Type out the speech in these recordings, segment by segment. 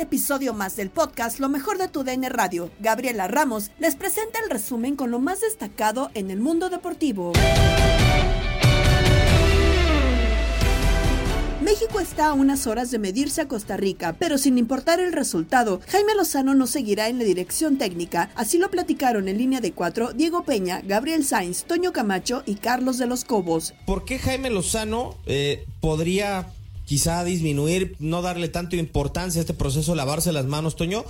Episodio más del podcast Lo mejor de tu DN Radio. Gabriela Ramos les presenta el resumen con lo más destacado en el mundo deportivo. México está a unas horas de medirse a Costa Rica, pero sin importar el resultado, Jaime Lozano no seguirá en la dirección técnica, así lo platicaron en línea de cuatro Diego Peña, Gabriel Sainz, Toño Camacho y Carlos de los Cobos. ¿Por qué Jaime Lozano eh, podría quizá disminuir, no darle tanto importancia a este proceso, lavarse las manos, Toño,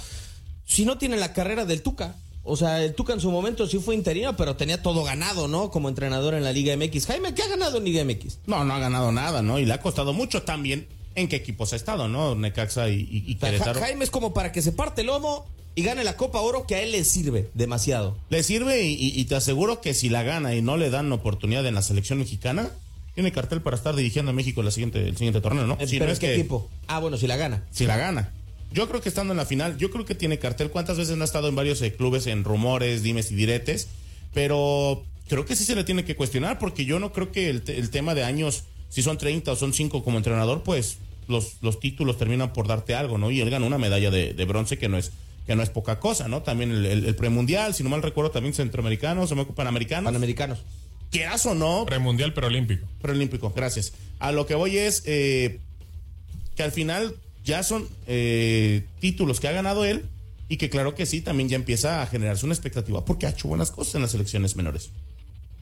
si no tiene la carrera del Tuca? O sea, el Tuca en su momento sí fue interino, pero tenía todo ganado, ¿no? Como entrenador en la Liga MX. Jaime, ¿qué ha ganado en Liga MX? No, no ha ganado nada, ¿no? Y le ha costado mucho también en qué equipos ha estado, ¿no? Necaxa y, y, Ja-. Jaime es como para que se parte el lomo y gane la Copa Oro que a él le sirve demasiado. Le sirve y te aseguro que si la gana y no le dan oportunidad en la selección mexicana, tiene cartel para estar dirigiendo a México la siguiente, el siguiente torneo, ¿no? Eh, Si ¿Pero no es qué que- equipo? Ah, bueno, si la gana. Si la gana. Yo creo que estando en la final, yo creo que tiene cartel. ¿Cuántas veces no ha estado en varios eh, clubes en rumores, dimes y diretes? Pero creo que sí se le tiene que cuestionar porque yo no creo que el, el tema de años, si son 30 o son 5 como entrenador, pues los, los títulos terminan por darte algo, ¿no? Y él ganó una medalla de, de bronce que no es que no es poca cosa, ¿no? También el, el- el premundial, si no mal recuerdo, también centroamericanos, o me- panamericanos. Panamericanos. Quieras o no, Premundial, pero olímpico. Preolímpico, gracias. A lo que voy es eh, que al final ya son eh, títulos que ha ganado él y que claro que sí, también ya empieza a generarse una expectativa porque ha hecho buenas cosas en las selecciones menores.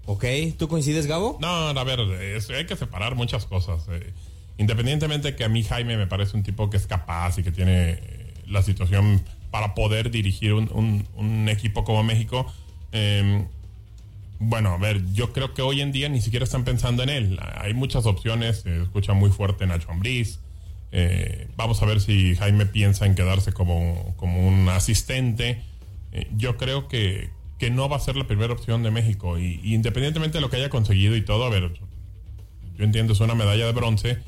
Ok, ¿tú coincides, Gabo? No, a ver, es- hay que separar muchas cosas. eh. independientemente que a mí Jaime me parece un tipo que es capaz y que tiene eh, la situación para poder dirigir un, un- un equipo como México. eh, bueno, a ver, yo creo que hoy en día ni siquiera están pensando en él. Hay muchas opciones, se escucha muy fuerte Nacho Ambriz. Eh, vamos a ver si Jaime piensa en quedarse como, como un asistente. Eh, yo creo que, que no va a ser la primera opción de México. Y, independientemente de lo que haya conseguido y todo, a ver, yo entiendo, es una medalla de bronce,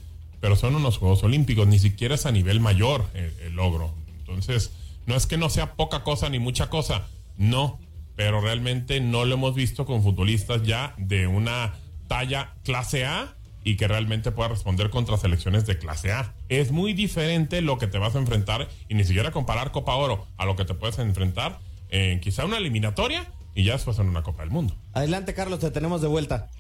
pero son unos Juegos Olímpicos, ni siquiera es a nivel mayor el, el logro. Entonces, no es que no sea poca cosa ni mucha cosa, no, pero realmente no lo hemos visto con futbolistas ya de una talla clase A y que realmente pueda responder contra selecciones de clase A. Es muy diferente lo que te vas a enfrentar y ni siquiera comparar Copa Oro a lo que te puedes enfrentar en quizá una eliminatoria y ya después en una Copa del Mundo. Adelante, Carlos, te tenemos de vuelta.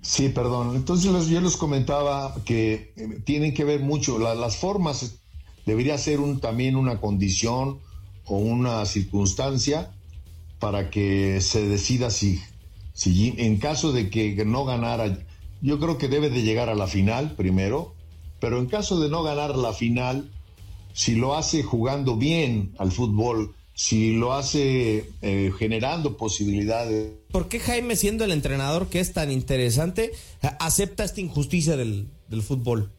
Sí, perdón. Entonces yo les comentaba que eh, tienen que ver mucho, las formas debería ser un, también una condición o una circunstancia para que se decida si, si en caso de que no ganara, yo creo que debe de llegar a la final primero, pero en caso de no ganar la final, si lo hace jugando bien al fútbol, si lo hace eh, generando posibilidades. ¿Por qué Jaime, siendo el entrenador que es tan interesante, acepta esta injusticia del, fútbol?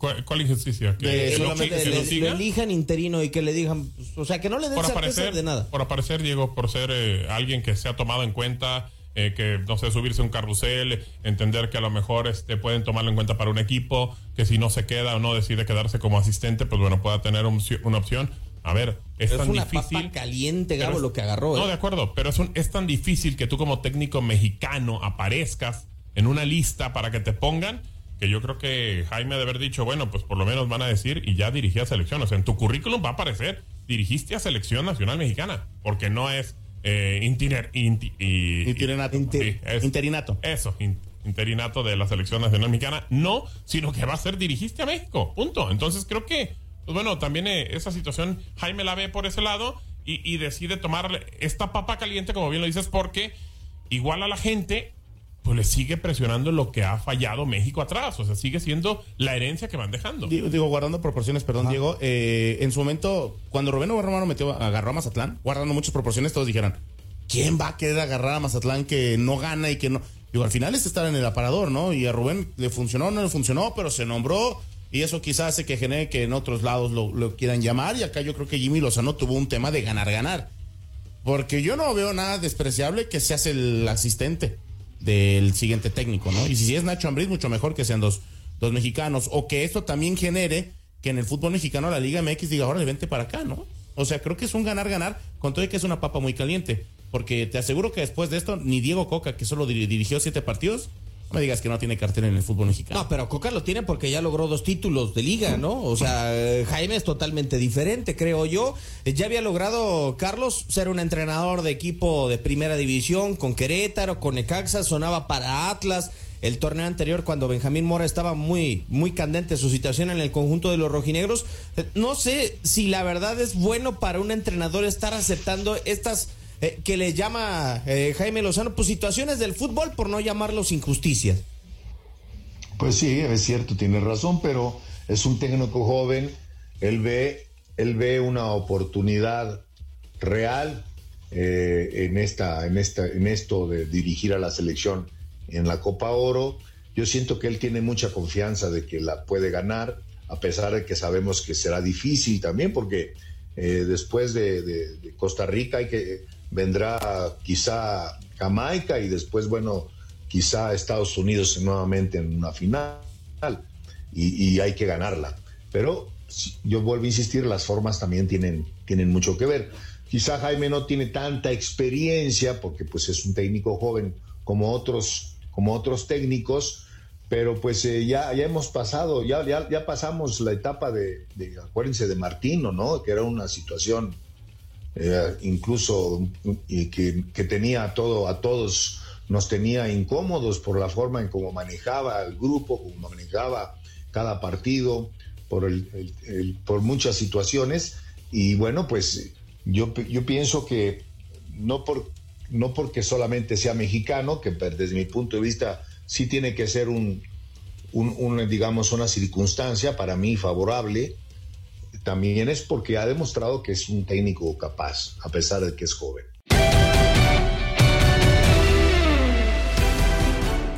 ¿Cuál, injusticia? ¿Que, solamente le, elijan interino y que le digan, o sea, que no le den por aparecer, de nada. Por aparecer, Diego, por ser eh, alguien que se ha tomado en cuenta, eh, que no sé, subirse un carrusel, entender que a lo mejor este, pueden tomarlo en cuenta para un equipo, que si no se queda o no decide quedarse como asistente, pues bueno, pueda tener una opción. A ver, es, tan una difícil. Papa caliente, Gabo, lo que agarró. No, ¿eh? de acuerdo, pero es, es tan difícil que tú como técnico mexicano aparezcas en una lista para que te pongan que yo creo que Jaime de haber dicho, bueno, pues por lo menos van a decir y ya dirigí a selección. O sea, en tu currículum va a aparecer, dirigiste a selección nacional mexicana, porque no es eh, intiner, interinato. interinato. Eso, interinato de la selección nacional mexicana. No, sino que va a ser dirigiste a México. Punto. Entonces creo que pues bueno, también eh, esa situación Jaime la ve por ese lado y, decide tomar esta papa caliente, como bien lo dices, porque igual a la gente pues le sigue presionando lo que ha fallado México atrás. O sea, sigue siendo la herencia que van dejando. Digo, guardando proporciones, perdón, Diego. Eh, en su momento, cuando Rubén Romano metió, agarró a Mazatlán, guardando muchas proporciones, todos dijeron, ¿quién va a querer agarrar a Mazatlán que no gana y que no? Digo, al final es estar en el aparador, ¿no? Y a Rubén le funcionó, no le funcionó, pero se nombró y eso quizás hace que genere que en otros lados lo, quieran llamar. Y acá yo creo que Jimmy Lozano tuvo un tema de ganar-ganar. Porque yo no veo nada despreciable que seas el asistente del siguiente técnico, ¿no? Y si es Nacho Ambriz, mucho mejor que sean dos, dos mexicanos. O que esto también genere que en el fútbol mexicano la Liga MX diga, ahora vente para acá, ¿no? O sea, creo que es un ganar-ganar, con todo y que es una papa muy caliente. Porque te aseguro que después de esto, ni Diego Coca, que solo dirigió siete partidos, no me digas que no tiene cartera en el fútbol mexicano. No, pero Coca lo tiene porque ya logró dos títulos de liga, ¿no? O sea, Jaime es totalmente diferente, creo yo. Ya había logrado, Carlos, ser un entrenador de equipo de primera división con Querétaro, con Necaxa, sonaba para Atlas. El torneo anterior, cuando Benjamín Mora estaba muy, muy candente su situación en el conjunto de los rojinegros. No sé si la verdad es bueno para un entrenador estar aceptando estas eh, que le llama eh, Jaime Lozano, pues situaciones del fútbol por no llamarlos injusticias. Pues sí, es cierto, tiene razón, pero es un técnico joven, él ve, él ve una oportunidad real eh, en, esta, en, esta, en esto de dirigir a la selección en la Copa Oro. Yo siento que él tiene mucha confianza de que la puede ganar, a pesar de que sabemos que será difícil también, porque después de, Costa Rica hay que vendrá quizá Jamaica y después, bueno, quizá Estados Unidos nuevamente en una final y, hay que ganarla. Pero yo vuelvo a insistir, las formas también tienen, tienen mucho que ver. Quizá Jaime no tiene tanta experiencia porque pues es un técnico joven como otros, como otros técnicos, pero pues eh, ya, ya hemos pasado, ya, ya, pasamos la etapa de, de, acuérdense de Martino, ¿no? Que era una situación eh, incluso que, que, tenía todo, a todos nos tenía incómodos por la forma en cómo manejaba el grupo, cómo manejaba cada partido, por, por muchas situaciones. Y bueno, pues yo, yo pienso que no, por, no porque solamente sea mexicano, que desde mi punto de vista sí tiene que ser un, un digamos, una circunstancia para mí favorable, también es porque ha demostrado que es un técnico capaz, a pesar de que es joven.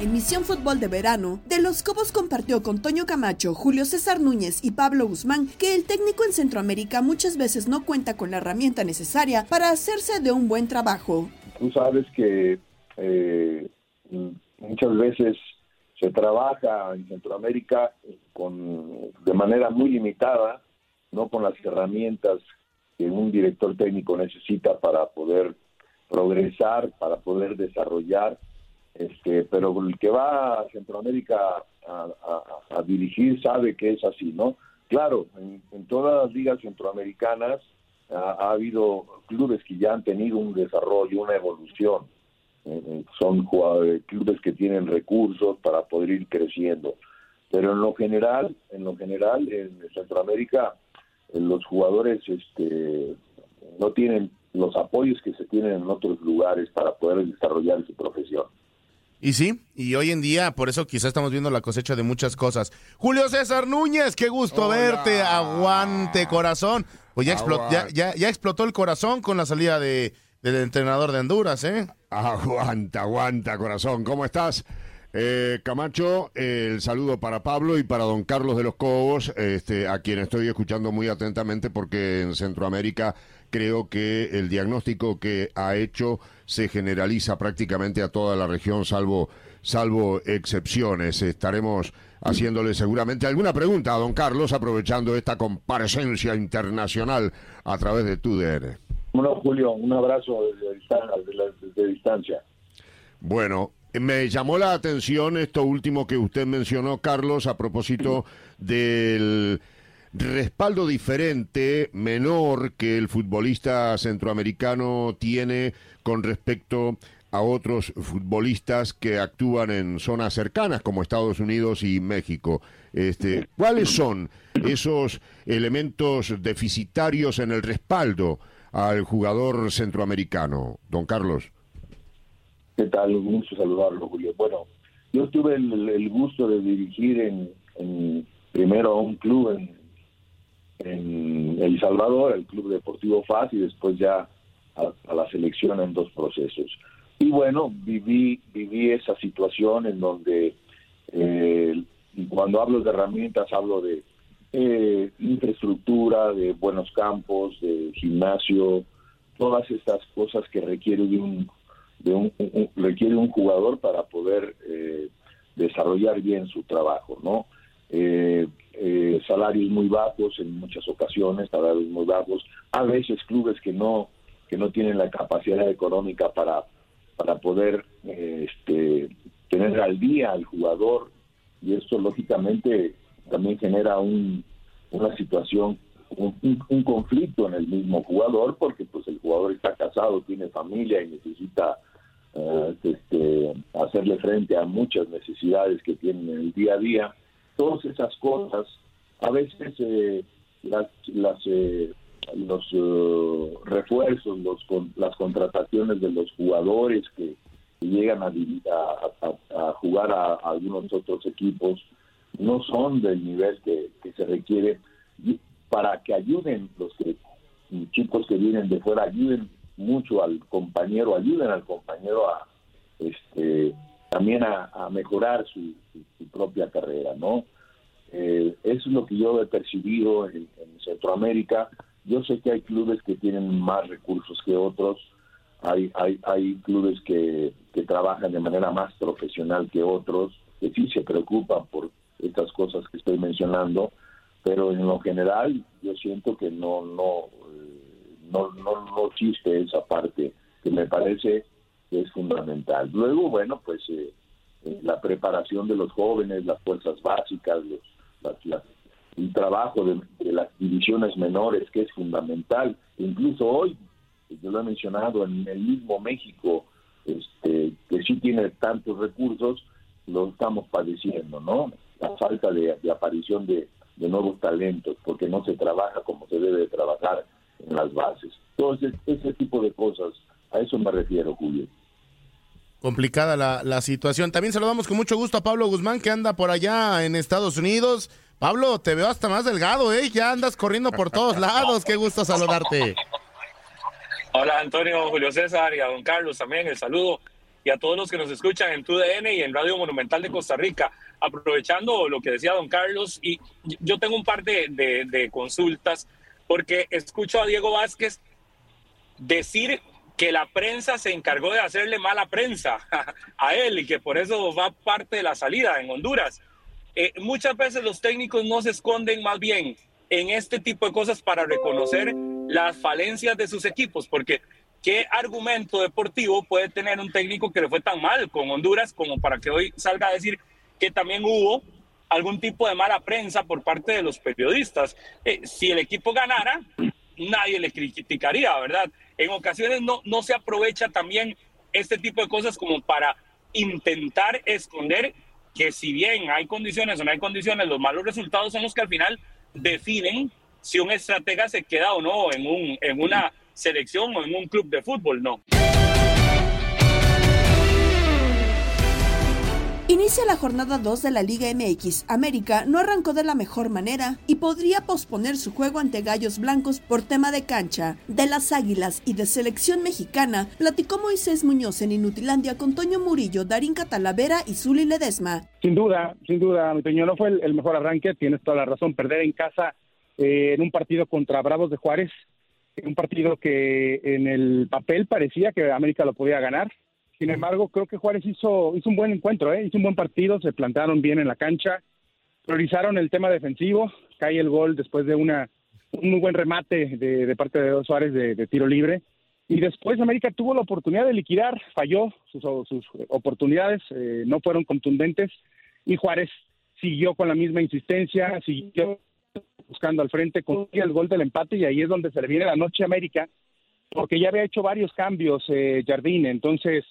En Misión Fútbol de Verano, De los Cobos compartió con Toño Camacho, Julio César Núñez y Pablo Guzmán que el técnico en Centroamérica muchas veces no cuenta con la herramienta necesaria para hacerse de un buen trabajo. Tú sabes que eh, muchas veces se trabaja en Centroamérica con, de manera muy limitada no con las herramientas que un director técnico necesita para poder progresar, para poder desarrollar, este, pero el que va a Centroamérica a, dirigir sabe que es así, ¿no? Claro, en, todas las ligas centroamericanas ha, habido clubes que ya han tenido un desarrollo, una evolución. Eh, eh, son clubes que tienen recursos para poder ir creciendo. Pero en lo general, en lo general, en Centroamérica, los jugadores este, no tienen los apoyos que se tienen en otros lugares para poder desarrollar su profesión. Y sí, y hoy en día, por eso quizás estamos viendo la cosecha de muchas cosas. Julio César Núñez, qué gusto verte, aguante corazón. Pues ya, explotó, ya, ya, explotó el corazón con la salida de, del entrenador de Honduras, ¿eh? Aguanta, aguanta corazón, ¿cómo estás? Eh, Camacho, el saludo para Pablo y para don Carlos de los Cobos, este, a quien estoy escuchando muy atentamente porque en Centroamérica creo que el diagnóstico que ha hecho se generaliza prácticamente a toda la región, salvo, salvo excepciones. Estaremos haciéndole seguramente alguna pregunta a don Carlos, aprovechando esta comparecencia internacional a través de TUDN. Bueno, Julio, un abrazo desde, distancia. Bueno, me llamó la atención esto último que usted mencionó, Carlos, a propósito del respaldo diferente, menor, que el futbolista centroamericano tiene con respecto a otros futbolistas que actúan en zonas cercanas como Estados Unidos y México. Este, ¿Cuáles son esos elementos deficitarios en el respaldo al jugador centroamericano, don Carlos? ¿Qué tal? Un gusto saludarlo, Julio. Bueno, yo tuve el, gusto de dirigir en, primero a un club en, en El Salvador, el Club Deportivo FAS, y después ya a, la selección en dos procesos. Y bueno, viví, viví esa situación en donde eh, cuando hablo de herramientas hablo de eh, infraestructura, de buenos campos, de gimnasio, todas estas cosas que requiere de un, de un, requiere un jugador para poder eh, desarrollar bien su trabajo, ¿no? Eh, eh, salarios muy bajos en muchas ocasiones, salarios muy bajos, a veces clubes que no que no tienen la capacidad económica para para poder eh, este, tener al día al jugador y esto lógicamente también genera un, una situación un, conflicto en el mismo jugador porque pues el jugador está casado tiene familia y necesita eh, este, hacerle frente a muchas necesidades que tienen en el día a día. Todas esas cosas, a veces eh, las, las eh, los eh, refuerzos, los, las contrataciones de los jugadores que, llegan a, a, jugar a, algunos otros equipos no son del nivel que, se requiere. Para que ayuden los que chicos que vienen de fuera ayuden mucho al compañero ayuden al compañero a este también a, mejorar su, propia carrera, ¿no? Eh, eso es lo que yo he percibido en, Centroamérica. Yo sé que hay clubes que tienen más recursos que otros, hay, hay, hay clubes que, que trabajan de manera más profesional que otros, que sí se preocupan por estas cosas que estoy mencionando, pero en lo general yo siento que no, no, eh, no, no, no existe esa parte que me parece es fundamental. Luego, bueno, pues eh, eh, la preparación de los jóvenes, las fuerzas básicas, los, el trabajo de, las divisiones menores, que es fundamental. Incluso hoy, yo lo he mencionado, en el mismo México, este, que sí tiene tantos recursos, lo estamos padeciendo, ¿no? La falta de, aparición de, de, nuevos talentos, porque no se trabaja como se debe trabajar en las bases. Entonces, ese tipo de cosas, a eso me refiero, Julio complicada la, la, situación. También saludamos con mucho gusto a Pablo Guzmán, que anda por allá en Estados Unidos. Pablo, te veo hasta más delgado, ¿eh? Ya andas corriendo por todos lados. Qué gusto saludarte. Hola, Antonio, Julio César y a don Carlos también, el saludo. Y a todos los que nos escuchan en TUDN y en Radio Monumental de Costa Rica. Aprovechando lo que decía don Carlos, y yo tengo un par de, de, de consultas, porque escucho a Diego Vázquez decir que la prensa se encargó de hacerle mala prensa a él y que por eso va parte de la salida en Honduras. Eh, muchas veces los técnicos no se esconden más bien en este tipo de cosas para reconocer las falencias de sus equipos, porque ¿qué argumento deportivo puede tener un técnico que le fue tan mal con Honduras como para que hoy salga a decir que también hubo algún tipo de mala prensa por parte de los periodistas? Eh, si el equipo ganara, nadie le criticaría, ¿verdad? En ocasiones no, no se aprovecha también este tipo de cosas como para intentar esconder que si bien hay condiciones o no hay condiciones, los malos resultados son los que al final definen si un estratega se queda o no en, un, en una selección o en un club de fútbol, no. Inicia la jornada 2 de la Liga MX. América no arrancó de la mejor manera y podría posponer su juego ante Gallos Blancos por tema de cancha. De las Águilas y de selección mexicana, platicó Moisés Muñoz en Inutilandia con Toño Murillo, Darín Catalavera y Zuli Ledesma. Sin duda, sin duda, mi Toño, no fue el, mejor arranque, tienes toda la razón. Perder en casa eh, en un partido contra Bravos de Juárez, un partido que en el papel parecía que América lo podía ganar sin embargo, creo que Juárez hizo, hizo un buen encuentro, ¿eh? hizo un buen partido, se plantaron bien en la cancha, priorizaron el tema defensivo, cae el gol después de una, un muy buen remate de, parte de Suárez de, tiro libre. Y después América tuvo la oportunidad de liquidar, falló sus, sus oportunidades, eh, no fueron contundentes y Juárez siguió con la misma insistencia, siguió buscando al frente, con el gol del empate y ahí es donde se le viene la noche a América, porque ya había hecho varios cambios eh, Jardín, entonces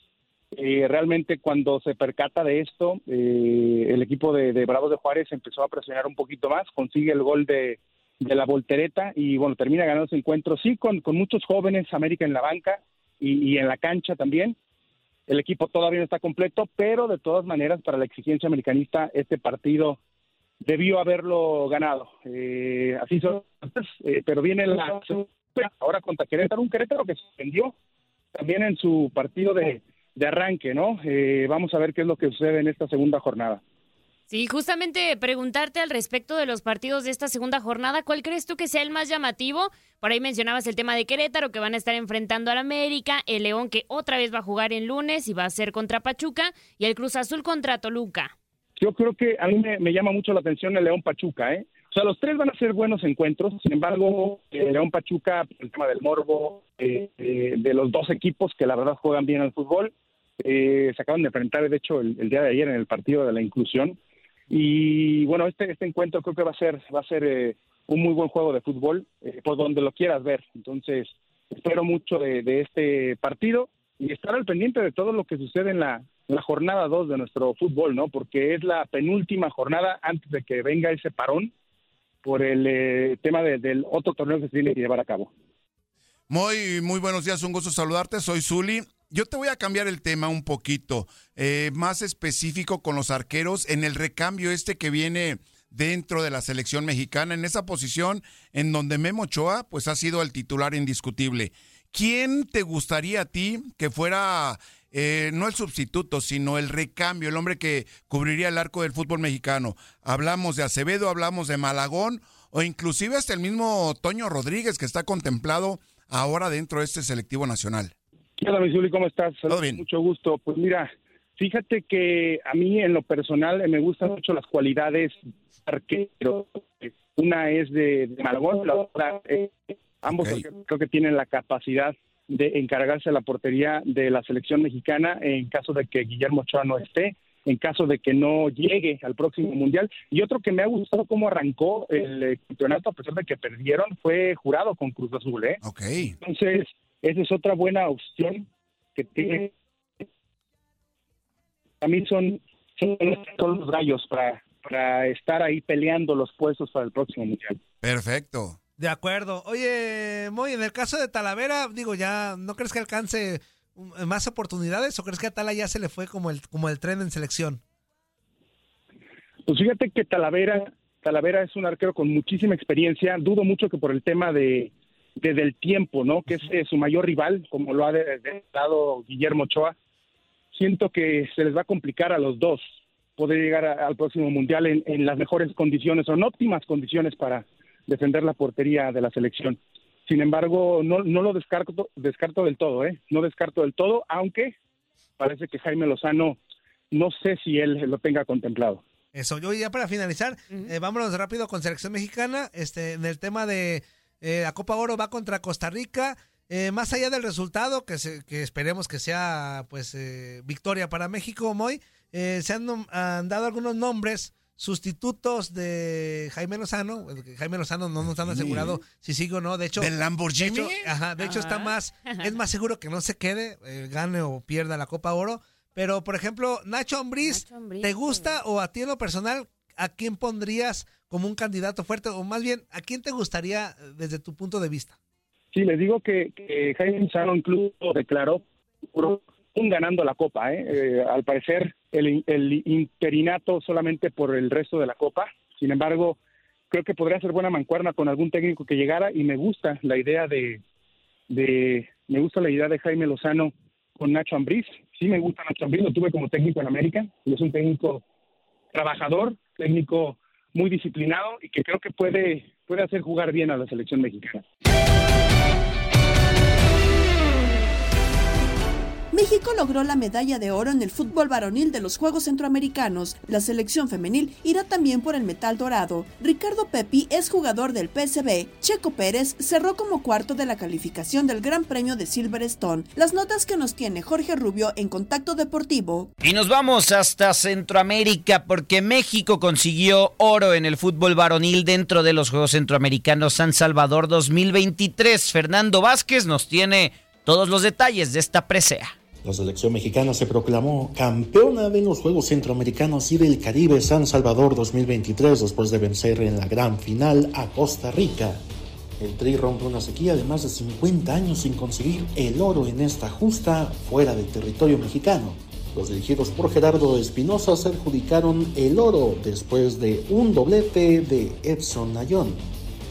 eh, realmente cuando se percata de esto, eh, el equipo de, Bravos de Juárez empezó a presionar un poquito más, consigue el gol de, la voltereta y bueno, termina ganando ese encuentro, sí, con, con muchos jóvenes, América en la banca y, en la cancha también. El equipo todavía no está completo, pero de todas maneras, para la exigencia americanista, este partido debió haberlo ganado. Eh, así son, pero viene la ahora contra Querétaro, un Querétaro que suspendió también en su partido de, de arranque, ¿no? Eh, vamos a ver qué es lo que sucede en esta segunda jornada. Sí, justamente preguntarte al respecto de los partidos de esta segunda jornada, ¿cuál crees tú que sea el más llamativo? Por ahí mencionabas el tema de Querétaro, que van a estar enfrentando al América, el León, que otra vez va a jugar en lunes y va a ser contra Pachuca, y el Cruz Azul contra Toluca. Yo creo que a mí me, llama mucho la atención el León Pachuca, ¿eh? O sea, los tres van a ser buenos encuentros, sin embargo, el León Pachuca, el tema del morbo, eh, eh, de los dos equipos que la verdad juegan bien al fútbol, eh, se acaban de enfrentar, de hecho, el, día de ayer en el partido de la inclusión. Y bueno, este, este encuentro creo que va a ser, va a ser eh, un muy buen juego de fútbol, eh, por donde lo quieras ver. Entonces, espero mucho de, este partido y estar al pendiente de todo lo que sucede en la, jornada 2 de nuestro fútbol, ¿no? Porque es la penúltima jornada antes de que venga ese parón por el tema del otro torneo que se tiene que llevar a cabo. Muy, muy buenos días, un gusto saludarte. Soy Zuli yo te voy a cambiar el tema un poquito, eh, más específico con los arqueros en el recambio este que viene dentro de la selección mexicana, en esa posición en donde Memo Ochoa pues ha sido el titular indiscutible. ¿Quién te gustaría a ti que fuera eh, no el sustituto, sino el recambio, el hombre que cubriría el arco del fútbol mexicano? Hablamos de Acevedo, hablamos de Malagón o inclusive hasta el mismo Toño Rodríguez que está contemplado ahora dentro de este selectivo nacional. Hola, Misuli, ¿cómo estás? Mucho gusto. Pues mira, fíjate que a mí en lo personal me gustan mucho las cualidades arquero. Una es de, de Malagón, la otra, eh, ambos creo que tienen la capacidad de encargarse de la portería de la selección mexicana en caso de que Guillermo Ochoa no esté, en caso de que no llegue al próximo mundial. Y otro que me ha gustado cómo arrancó el eh, campeonato, a pesar de que perdieron, fue jurado con Cruz Azul. ¿eh? Entonces, esa es otra buena opción que tiene. A mí son, son, los gallos para, para estar ahí peleando los puestos para el próximo mundial. Perfecto. De acuerdo. Oye, Moy, en el caso de Talavera, digo, ya, ¿no crees que alcance más oportunidades o crees que a Tala ya se le fue como el, como el tren en selección? Pues fíjate que Talavera, Talavera es un arquero con muchísima experiencia. Dudo mucho que por el tema de, desde el tiempo, ¿no? Que es su mayor rival, como lo ha dado Guillermo Ochoa. Siento que se les va a complicar a los dos poder llegar al próximo mundial en, las mejores condiciones o en óptimas condiciones para defender la portería de la selección. Sin embargo, no, no lo descarto, descarto del todo, ¿eh? No descarto del todo, aunque parece que Jaime Lozano no sé si él lo tenga contemplado. Eso, yo ya para finalizar, eh, vámonos rápido con selección mexicana, este, en el tema de eh, la Copa Oro va contra Costa Rica. Eh, más allá del resultado, que, que esperemos que sea pues eh, victoria para México, Moy, se han, dado algunos nombres sustitutos de Jaime Lozano. Jaime Lozano no nos han asegurado si sigue o no. De hecho, ¿Del Lamborghini? De hecho, ajá, de hecho está más, es más seguro que no se quede, eh, gane o pierda la Copa Oro. Pero, por ejemplo, Nacho Ambriz, ¿te gusta o a ti en lo personal, a quién pondrías como un candidato fuerte? O más bien, ¿a quién te gustaría eh, desde tu punto de vista? Sí, les digo que, que Jaime Lozano incluso declaró un ganando la Copa. ¿eh? Eh, al parecer, el, el interinato solamente por el resto de la Copa. Sin embargo, creo que podría ser buena mancuerna con algún técnico que llegara y me gusta la idea de, de me gusta la idea de Jaime Lozano con Nacho Ambriz. Sí me gusta Nacho Ambriz, lo tuve como técnico en América y es un técnico trabajador, técnico muy disciplinado y que creo que puede, puede hacer jugar bien a la selección mexicana. México logró la medalla de oro en el fútbol varonil de los Juegos Centroamericanos. La selección femenil irá también por el metal dorado. Ricardo Pepi es jugador del PSB. Checo Pérez cerró como cuarto de la calificación del Gran Premio de Silverstone. Las notas que nos tiene Jorge Rubio en Contacto Deportivo. Y nos vamos hasta Centroamérica porque México consiguió oro en el fútbol varonil dentro de los Juegos Centroamericanos San Salvador 2023. Fernando Vázquez nos tiene todos los detalles de esta presea. La selección mexicana se proclamó campeona de los Juegos Centroamericanos y del Caribe San Salvador 2023 después de vencer en la gran final a Costa Rica. El Tri rompe una sequía de más de 50 años sin conseguir el oro en esta justa fuera del territorio mexicano. Los dirigidos por Gerardo Espinosa se adjudicaron el oro después de un doblete de Edson Nayón.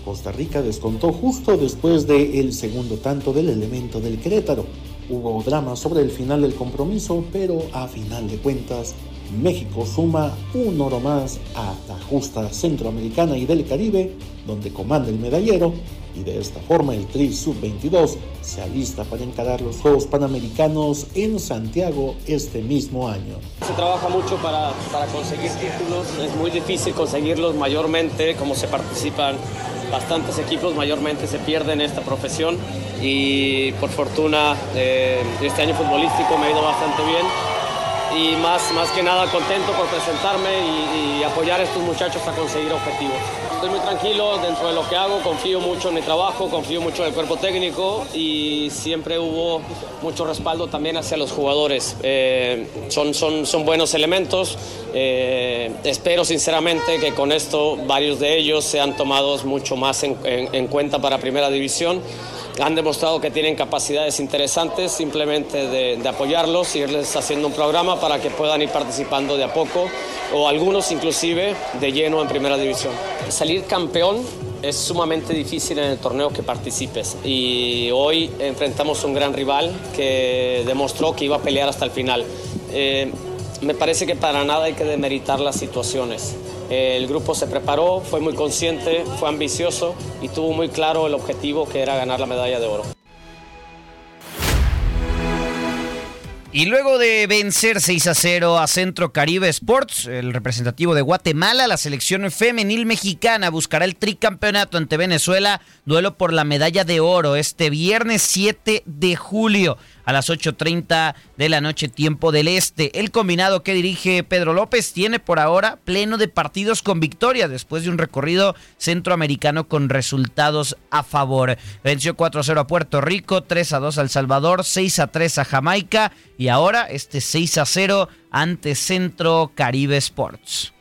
Costa Rica descontó justo después del segundo tanto del elemento del Querétaro. Hubo drama sobre el final del compromiso, pero a final de cuentas, México suma un oro más a la justa centroamericana y del Caribe, donde comanda el medallero, y de esta forma el Tri Sub-22 se alista para encarar los Juegos Panamericanos en Santiago este mismo año. Se trabaja mucho para, para conseguir títulos, es muy difícil conseguirlos mayormente, como se participan bastantes equipos mayormente se pierden esta profesión y por fortuna eh, este año futbolístico me ha ido bastante bien y más, más que nada contento por presentarme y, apoyar a estos muchachos a conseguir objetivos. Estoy muy tranquilo dentro de lo que hago, confío mucho en mi trabajo, confío mucho en el cuerpo técnico y siempre hubo mucho respaldo también hacia los jugadores. Eh, son, son, son buenos elementos. Eh, espero sinceramente que con esto varios de ellos sean tomados mucho más en, en- en cuenta para Primera División. Han demostrado que tienen capacidades interesantes, simplemente de, apoyarlos, irles haciendo un programa para que puedan ir participando de a poco, o algunos inclusive de lleno en Primera División. Salir campeón es sumamente difícil en el torneo que participes y hoy enfrentamos un gran rival que demostró que iba a pelear hasta el final. Eh, me parece que para nada hay que demeritar las situaciones. El grupo se preparó, fue muy consciente, fue ambicioso y tuvo muy claro el objetivo que era ganar la medalla de oro. Y luego de vencer 6 a 0 a Centro Caribe Sports, el representativo de Guatemala, la selección femenil mexicana buscará el tricampeonato ante Venezuela, duelo por la medalla de oro este viernes 7 de julio a las 8.30 de la noche tiempo del este. El combinado que dirige Pedro López tiene por ahora pleno de partidos con victoria después de un recorrido centroamericano con resultados a favor. Venció 4-0 a Puerto Rico, 3-2 a El Salvador, 6-3 a Jamaica y ahora este 6-0 ante Centro Caribe Sports.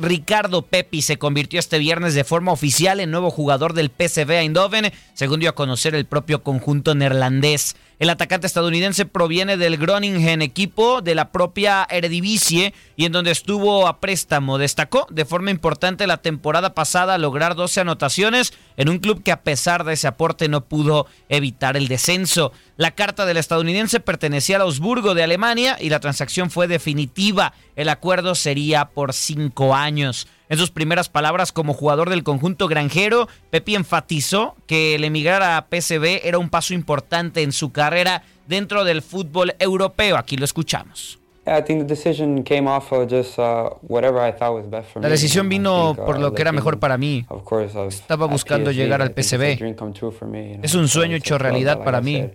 Ricardo Pepi se convirtió este viernes de forma oficial en nuevo jugador del PSV Eindhoven, según dio a conocer el propio conjunto neerlandés. El atacante estadounidense proviene del Groningen, equipo de la propia Eredivisie, y en donde estuvo a préstamo. Destacó de forma importante la temporada pasada lograr 12 anotaciones en un club que a pesar de ese aporte no pudo evitar el descenso. La carta del estadounidense pertenecía al Augsburgo de Alemania y la transacción fue definitiva. El acuerdo sería por cinco años. En sus primeras palabras como jugador del conjunto granjero, Pepi enfatizó que el emigrar a PSV era un paso importante en su carrera dentro del fútbol europeo. Aquí lo escuchamos. Uh, La decisión vino uh, por lo que era mejor para mí. Estaba buscando llegar al PSV. Es un sueño hecho realidad para mí.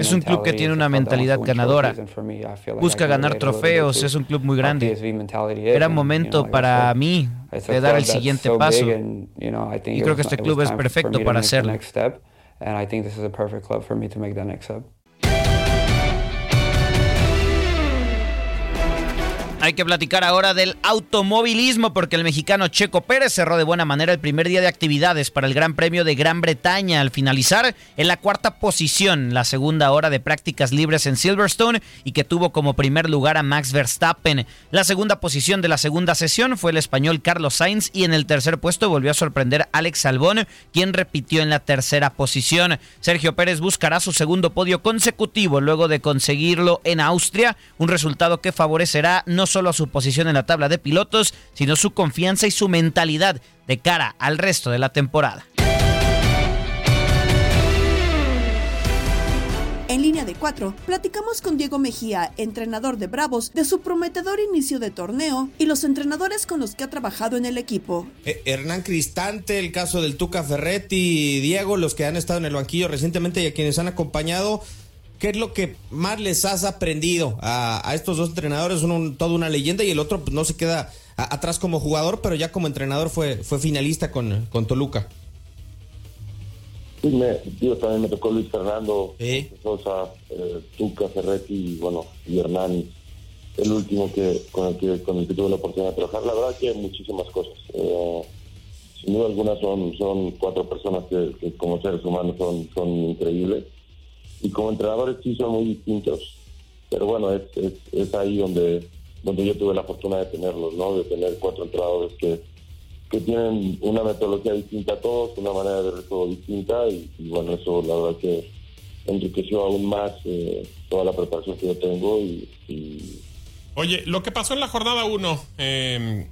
Es un club que tiene una mentalidad ganadora. Busca ganar trofeos, es un club muy grande. Era momento para mí de dar el siguiente paso. Y creo que este club es perfecto para hacerlo. Hay que platicar ahora del automovilismo porque el mexicano Checo Pérez cerró de buena manera el primer día de actividades para el Gran Premio de Gran Bretaña al finalizar en la cuarta posición, la segunda hora de prácticas libres en Silverstone y que tuvo como primer lugar a Max Verstappen. La segunda posición de la segunda sesión fue el español Carlos Sainz y en el tercer puesto volvió a sorprender Alex Albón, quien repitió en la tercera posición. Sergio Pérez buscará su segundo podio consecutivo luego de conseguirlo en Austria, un resultado que favorecerá no solo a su posición en la tabla de pilotos, sino su confianza y su mentalidad de cara al resto de la temporada. En línea de cuatro, platicamos con Diego Mejía, entrenador de Bravos, de su prometedor inicio de torneo y los entrenadores con los que ha trabajado en el equipo. Eh, Hernán Cristante, el caso del Tuca Ferretti, Diego, los que han estado en el banquillo recientemente y a quienes han acompañado. ¿Qué es lo que más les has aprendido a, estos dos entrenadores? Uno toda una leyenda y el otro pues, no se queda atrás como jugador, pero ya como entrenador fue, fue finalista con, con Toluca. Sí, me, también me tocó Luis Fernando, Sosa, eh, Tuca, Ferretti y bueno, y Hernán, el último que con el que con el que tuve la oportunidad de trabajar. La verdad que muchísimas cosas. Eh, sin duda alguna son, son cuatro personas que, que como seres humanos son, son increíbles y como entrenadores sí son muy distintos, pero bueno, es, es, ahí donde, donde yo tuve la fortuna de tenerlos, ¿no? De tener cuatro entrenadores que, que tienen una metodología distinta a todos, una manera de todo distinta y, bueno, eso la verdad que enriqueció aún más eh, toda la preparación que yo tengo y, Oye, lo que pasó en la jornada 1, em,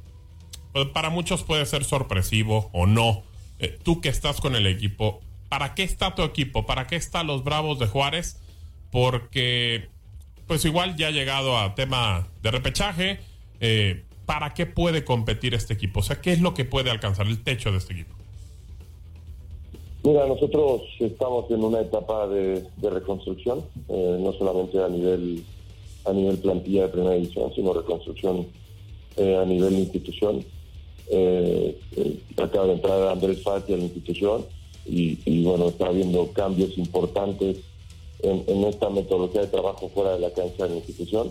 pues, para muchos puede ser sorpresivo o no. Eh, tú que estás con el equipo, ¿para qué está tu equipo? ¿Para qué están los Bravos de Juárez? Porque, pues igual ya ha llegado a tema de repechaje. Eh, ¿Para qué puede competir este equipo? O sea, ¿qué es lo que puede alcanzar el techo de este equipo? Mira, nosotros estamos en una etapa de, reconstrucción, eh, no solamente a nivel a nivel plantilla de primera división, sino reconstrucción eh, a nivel institución. acaba de entrar Andrés Fati a la institución y, bueno, está habiendo cambios importantes en, esta metodología de trabajo fuera de la cancha de la institución,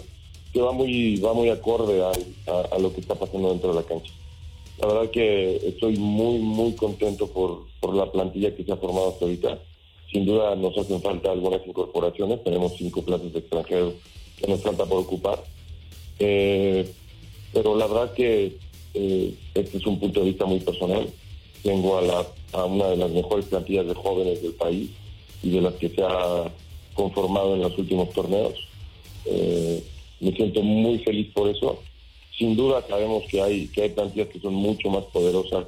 que va muy, va muy acorde a, lo que está pasando dentro de la cancha. La verdad que estoy muy, muy contento por, por la plantilla que se ha formado hasta ahorita. Sin duda nos hacen falta algunas incorporaciones, tenemos cinco plazas de extranjeros que nos falta por ocupar. Eh, pero la verdad que eh, este es un punto de vista muy personal. Tengo a la a una de las mejores plantillas de jóvenes del país y de las que se ha conformado en los últimos torneos. Eh, me siento muy feliz por eso. Sin duda sabemos que hay, que hay plantillas que son mucho más poderosas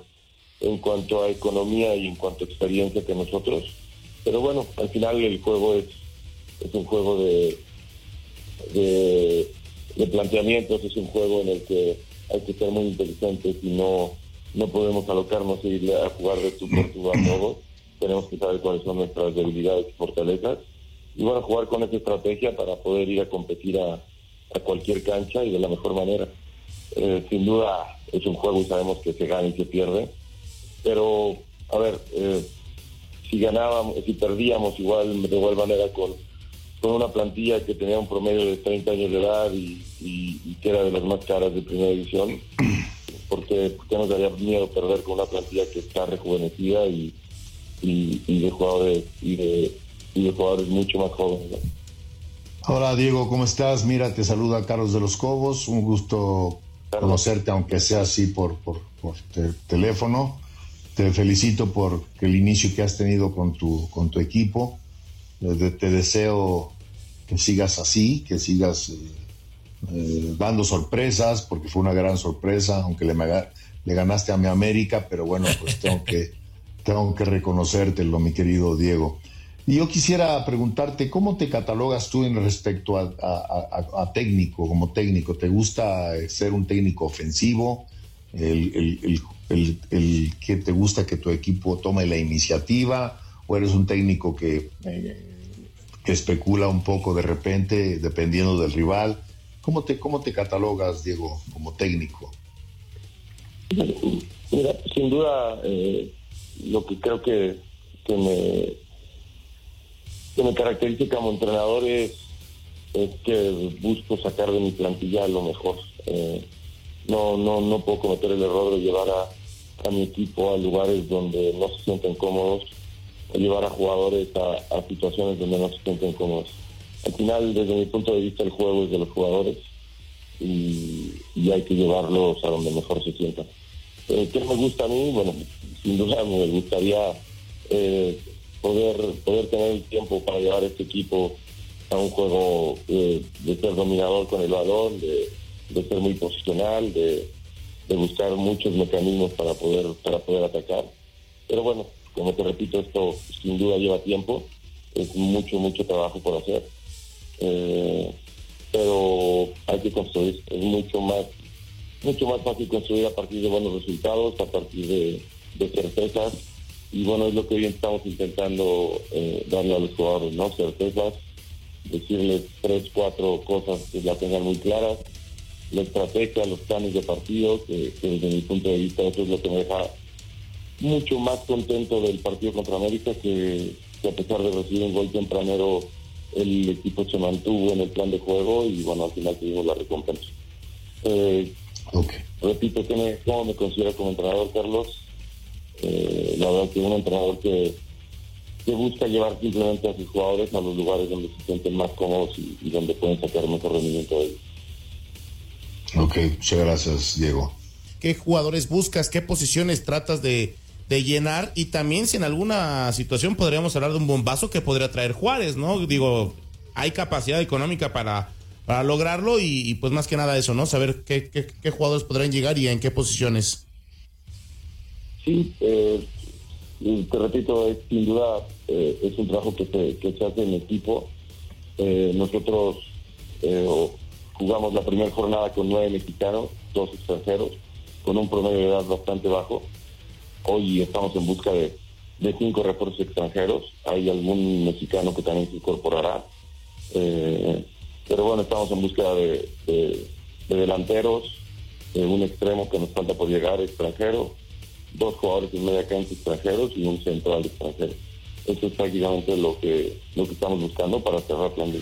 en cuanto a economía y en cuanto a experiencia que nosotros. Pero bueno, al final el juego es, es un juego de, de, de planteamientos, es un juego en el que hay que ser muy inteligentes y no no podemos alocarnos y ir a jugar de tu por a todos. Tenemos que saber cuáles son nuestras debilidades y fortalezas. Y bueno, jugar con esa estrategia para poder ir a competir a, cualquier cancha y de la mejor manera. Eh, sin duda es un juego y sabemos que se gana y se pierde. Pero, a ver, eh, si ganábamos, si perdíamos igual de igual manera con, con una plantilla que tenía un promedio de 30 años de edad y, y que era de las más caras de primera división, porque, porque nos daría miedo perder con una plantilla que está rejuvenecida y, y, de jugadores y de, y jugadores mucho más jóvenes. Hola Diego, ¿cómo estás? Mira, te saluda Carlos de los Cobos, un gusto conocerte, aunque sea así por, por, teléfono. Te felicito por el inicio que has tenido con tu, con tu equipo. Te, deseo que sigas así, que sigas eh, eh, dando sorpresas, porque fue una gran sorpresa, aunque le, le ganaste a mi América, pero bueno, pues tengo que, tengo que reconocértelo, mi querido Diego. Y yo quisiera preguntarte, ¿cómo te catalogas tú en respecto a, técnico, como técnico? ¿Te gusta ser un técnico ofensivo? El, que te gusta que tu equipo tome la iniciativa? ¿O eres un técnico que, eh, especula un poco de repente, dependiendo del rival. ¿Cómo te, cómo te catalogas, Diego, como técnico? Mira, sin duda, eh, lo que creo que, que me que me caracteriza como entrenador es, es que busco sacar de mi plantilla lo mejor. Eh, no, no, no puedo cometer el error de llevar a, a mi equipo a lugares donde no se sienten cómodos, o llevar a jugadores a, a situaciones donde no se sienten cómodos. Al final, desde mi punto de vista, el juego es de los jugadores y, hay que llevarlos a donde mejor se sientan. Eh, ¿Qué me gusta a mí? Bueno, sin duda me gustaría eh, poder, poder tener el tiempo para llevar este equipo a un juego eh, de ser dominador con el balón, de, de ser muy posicional, de, de buscar muchos mecanismos para poder, para poder atacar. Pero bueno, como te repito, esto sin duda lleva tiempo, es mucho, mucho trabajo por hacer. Eh, pero hay que construir, es mucho más, mucho más fácil construir a partir de buenos resultados, a partir de, certezas, y bueno, es lo que hoy estamos intentando eh, darle a los jugadores, ¿no? Certezas, decirles tres, cuatro cosas que la tengan muy claras, la estrategia, los planes de partido, que, que desde mi punto de vista eso es lo que me deja mucho más contento del partido contra América, que, que a pesar de recibir un gol tempranero, el equipo se mantuvo en el plan de juego y bueno, al final tuvimos la recompensa. Eh, Repito, ¿qué me, ¿cómo me considero como entrenador, Carlos? Eh, la verdad que un entrenador que, que busca llevar simplemente a sus jugadores a los lugares donde se sienten más cómodos y, y donde pueden sacar mejor rendimiento de ellos. Ok, muchas gracias, Diego. ¿Qué jugadores buscas? ¿Qué posiciones tratas de, de llenar? Y también si en alguna situación podríamos hablar de un bombazo que podría traer Juárez, ¿no? Digo, hay capacidad económica para, para lograrlo y, pues más que nada eso, ¿no? Saber qué, qué, jugadores podrán llegar y en qué posiciones. Sí, eh, te repito, es, sin duda eh, es un trabajo que se, que se hace en equipo. Eh, nosotros eh, jugamos la primera jornada con nueve mexicanos, dos extranjeros, con un promedio de edad bastante bajo. Hoy estamos en busca de, cinco refuerzos extranjeros. Hay algún mexicano que también se incorporará. Eh, pero bueno, estamos en búsqueda de, de- de delanteros, de un extremo que nos falta por llegar extranjero, dos jugadores en media cancha extranjeros y un central extranjero. Eso es prácticamente lo que, lo que estamos buscando para cerrar plan de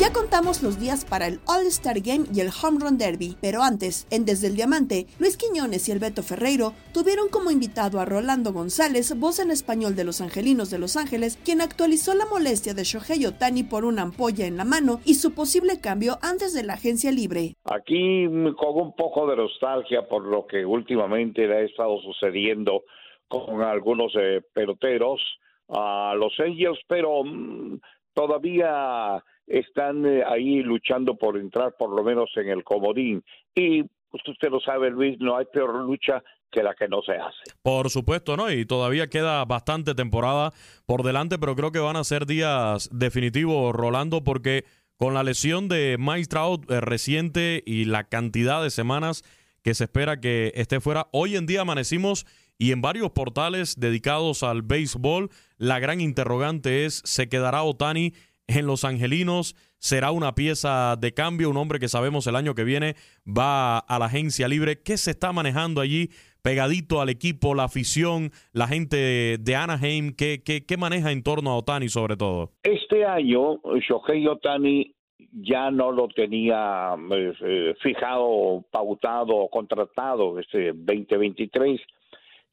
Ya contamos los días para el All-Star Game y el Home Run Derby, pero antes, en Desde el Diamante, Luis Quiñones y el Beto Ferreiro tuvieron como invitado a Rolando González, voz en español de Los Angelinos de Los Ángeles, quien actualizó la molestia de Shohei Otani por una ampolla en la mano y su posible cambio antes de la agencia libre. Aquí con un poco de nostalgia por lo que últimamente ha estado sucediendo con algunos eh, peloteros a los Angels, pero mm, todavía están eh, ahí luchando por entrar por lo menos en el comodín. Y pues, usted lo sabe, Luis, no hay peor lucha que la que no se hace. Por supuesto, ¿no? Y todavía queda bastante temporada por delante, pero creo que van a ser días definitivos, Rolando, porque con la lesión de Mike Trout eh, reciente y la cantidad de semanas que se espera que esté fuera, hoy en día amanecimos y en varios portales dedicados al béisbol, la gran interrogante es, ¿se quedará Otani en Los Angelinos? ¿Será una pieza de cambio? Un hombre que sabemos el año que viene va a la agencia libre. ¿Qué se está manejando allí? pegadito al equipo, la afición, la gente de Anaheim? ¿Qué, qué, qué maneja en torno a Otani sobre todo? Este año, Shohei Otani ya no lo tenía eh, eh, fijado, pautado, contratado este 2023.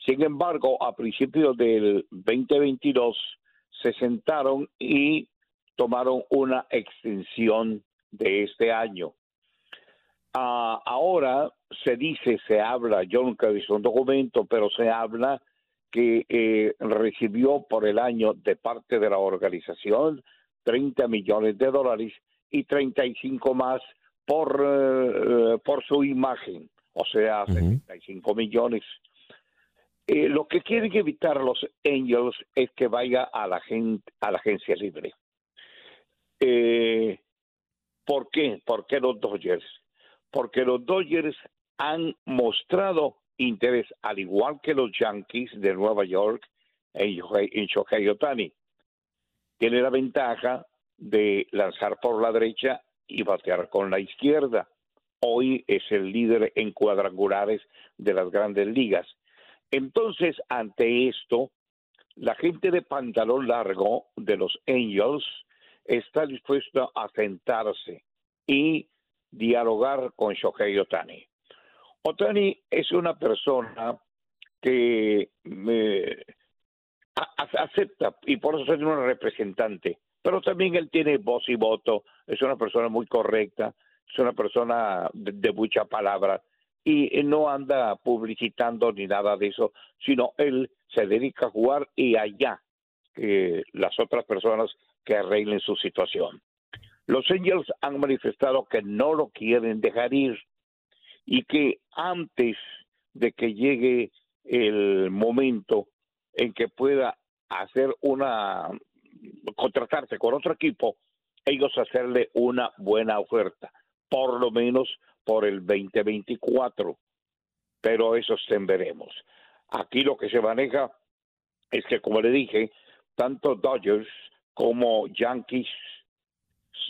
Sin embargo, a principios del 2022 se sentaron y tomaron una extensión de este año. Ah, ahora se dice, se habla, yo nunca he visto un documento, pero se habla que eh, recibió por el año de parte de la organización 30 millones de dólares y 35 más por, eh, por su imagen, o sea, 75 millones. Eh, lo que quieren evitar los Angels es que vaya a la, gente, a la agencia libre. Eh, ¿Por qué? ¿Por qué los Dodgers? Porque los Dodgers han mostrado interés, al igual que los Yankees de Nueva York en Shohei Otani. Tiene la ventaja de lanzar por la derecha y batear con la izquierda. Hoy es el líder en cuadrangulares de las grandes ligas. Entonces, ante esto, la gente de pantalón largo de los Angels está dispuesta a sentarse y dialogar con Shohei Otani. Otani es una persona que acepta y por eso es un representante pero también él tiene voz y voto, es una persona muy correcta, es una persona de, mucha palabra y no anda publicitando ni nada de eso, sino él se dedica a jugar y allá que las otras personas que arreglen su situación. Los Angels han manifestado que no lo quieren dejar ir y que antes de que llegue el momento en que pueda hacer una contratarse con otro equipo, ellos hacerle una buena oferta, por lo menos por el 2024. Pero eso veremos. Aquí lo que se maneja es que, como le dije, tanto Dodgers como Yankees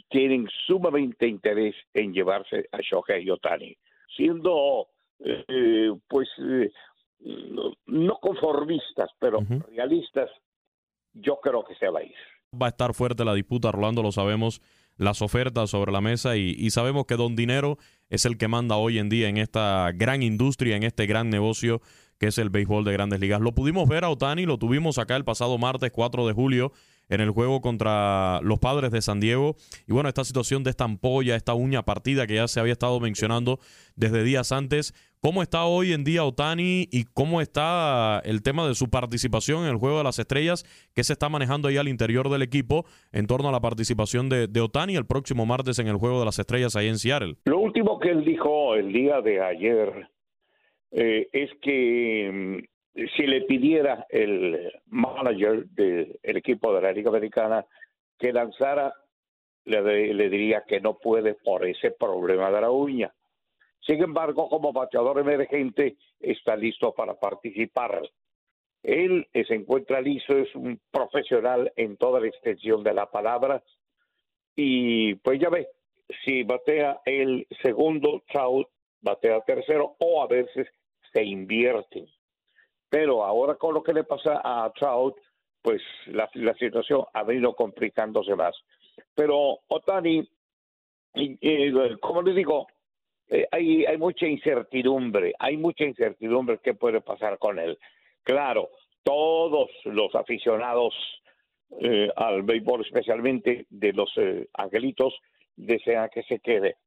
tienen sumamente interés en llevarse a Shohei Otani, siendo eh, pues eh, no conformistas, pero realistas yo creo que se va a ir. Va a estar fuerte la disputa, Rolando, lo sabemos, las ofertas sobre la mesa y, sabemos que Don Dinero es el que manda hoy en día en esta gran industria, en este gran negocio que es el béisbol de grandes ligas. Lo pudimos ver a Otani, lo tuvimos acá el pasado martes 4 de julio en el juego contra los padres de San Diego. Y bueno, esta situación de esta ampolla, esta uña partida que ya se había estado mencionando desde días antes. ¿Cómo está hoy en día Otani y cómo está el tema de su participación en el Juego de las Estrellas que se está manejando ahí al interior del equipo en torno a la participación de, de Otani el próximo martes en el Juego de las Estrellas ahí en Seattle? Lo último que él dijo el día de ayer eh, es que mm, si le pidiera el manager del equipo de la Liga Americana que lanzara, le, diría que no puede por ese problema de la uña. Sin embargo, como bateador emergente, está listo para participar. Él se encuentra listo, es un profesional en toda la extensión de la palabra. Y pues ya ve, si batea el segundo, Trout batea tercero, o a veces se invierten pero ahora con lo que le pasa a Trout, pues la, situación ha venido complicándose más. Pero Otani, como le digo, eh, hay, hay mucha incertidumbre, hay mucha incertidumbre qué puede pasar con él. Claro, todos los aficionados eh, al béisbol, especialmente de los eh, angelitos, desean que se quede.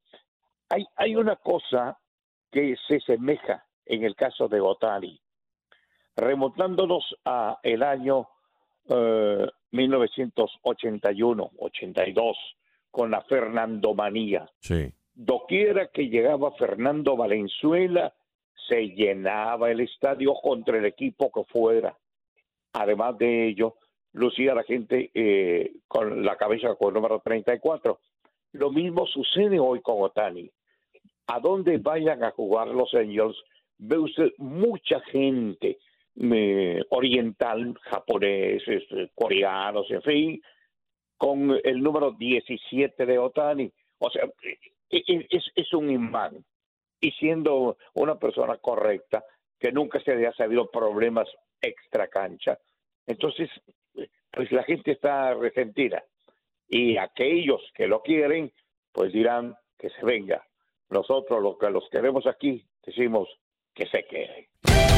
Hay, hay una cosa que se semeja en el caso de Otani remontándonos a el año 1981-82 eh, con la Fernandomanía. Sí. Doquiera que llegaba Fernando Valenzuela, se llenaba el estadio contra el equipo que fuera. Además de ello, lucía la gente eh, con la cabeza con el número 34. Lo mismo sucede hoy con Otani. A donde vayan a jugar los Angels, ve usted mucha gente oriental, japoneses, eh, coreanos, en fin, con el número 17 de Otani. O sea, e, e, es, es un imán. Y siendo una persona correcta, que nunca se haya sabido problemas extra cancha. Entonces, pues la gente está resentida. Y aquellos que lo quieren, pues dirán que se venga. Nosotros los que los queremos aquí, decimos que se queden.